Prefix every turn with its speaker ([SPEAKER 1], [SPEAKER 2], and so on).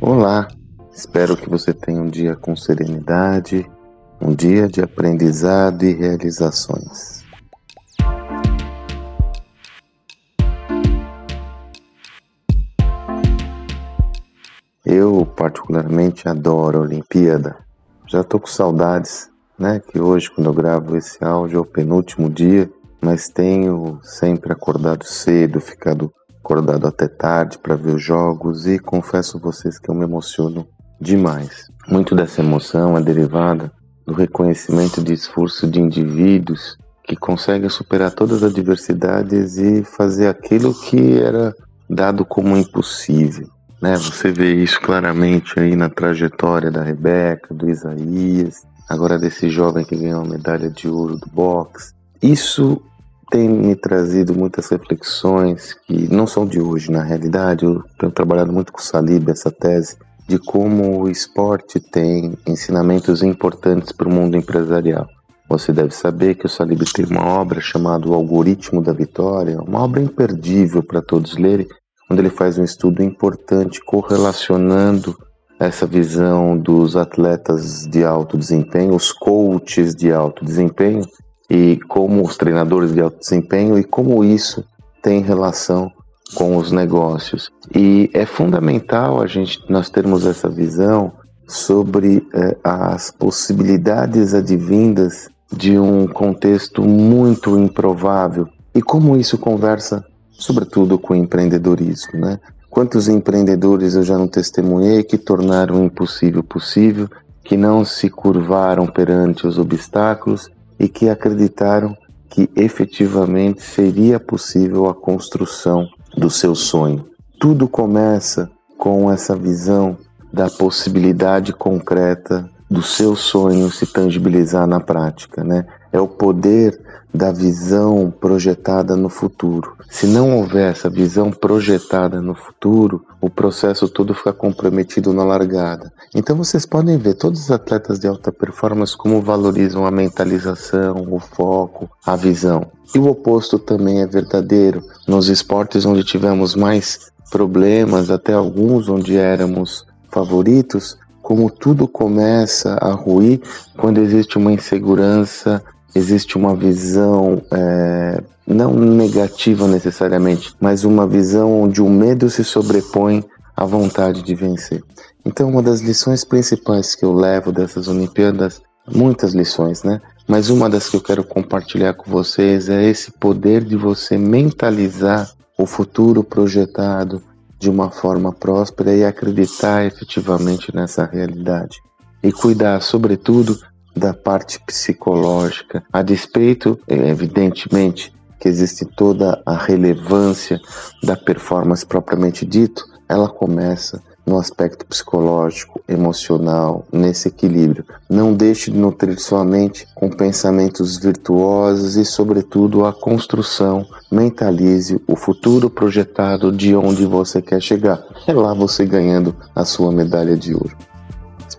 [SPEAKER 1] Olá, espero que você tenha um dia com serenidade, um dia de aprendizado e realizações. Eu particularmente adoro a Olimpíada. Já tô com saudades, né? Que hoje, quando eu gravo esse áudio, é o penúltimo dia, mas tenho sempre acordado cedo, ficado acordado até tarde para ver os jogos e confesso a vocês que eu me emociono demais. Muito dessa emoção é derivada do reconhecimento de esforço de indivíduos que conseguem superar todas as adversidades e fazer aquilo que era dado como impossível. Né? Você vê isso claramente aí na trajetória da Rebeca, do Isaías, agora desse jovem que ganhou a medalha de ouro do boxe. Isso tem me trazido muitas reflexões que não são de hoje, na realidade. Eu tenho trabalhado muito com o Salib essa tese de como o esporte tem ensinamentos importantes para o mundo empresarial. Você deve saber que o Salib tem uma obra chamada O Algoritmo da Vitória, uma obra imperdível para todos lerem, onde ele faz um estudo importante correlacionando essa visão dos atletas de alto desempenho, os coaches de alto desempenho, e como os treinadores de alto desempenho e como isso tem relação com os negócios. E é fundamental a gente nós termos essa visão sobre eh, as possibilidades advindas de um contexto muito improvável e como isso conversa sobretudo com o empreendedorismo, né? Quantos empreendedores eu já não testemunhei que tornaram o impossível possível, que não se curvaram perante os obstáculos e que acreditaram que efetivamente seria possível a construção do seu sonho. Tudo começa com essa visão da possibilidade concreta do seu sonho se tangibilizar na prática, né? É o poder da visão projetada no futuro. Se não houver essa visão projetada no futuro, o processo todo fica comprometido na largada. Então vocês podem ver todos os atletas de alta performance como valorizam a mentalização, o foco, a visão. E o oposto também é verdadeiro. Nos esportes onde tivemos mais problemas, até alguns onde éramos favoritos, como tudo começa a ruir quando existe uma insegurança existe uma visão é, não negativa necessariamente, mas uma visão onde o medo se sobrepõe à vontade de vencer. Então, uma das lições principais que eu levo dessas Olimpíadas, muitas lições, né? Mas uma das que eu quero compartilhar com vocês é esse poder de você mentalizar o futuro projetado de uma forma próspera e acreditar efetivamente nessa realidade. E cuidar, sobretudo, da parte psicológica, a despeito, é, evidentemente, que existe toda a relevância da performance propriamente dito, ela começa no aspecto psicológico, emocional, nesse equilíbrio. Não deixe de nutrir sua mente com pensamentos virtuosos e, sobretudo, a construção. Mentalize o futuro projetado de onde você quer chegar. É lá você ganhando a sua medalha de ouro.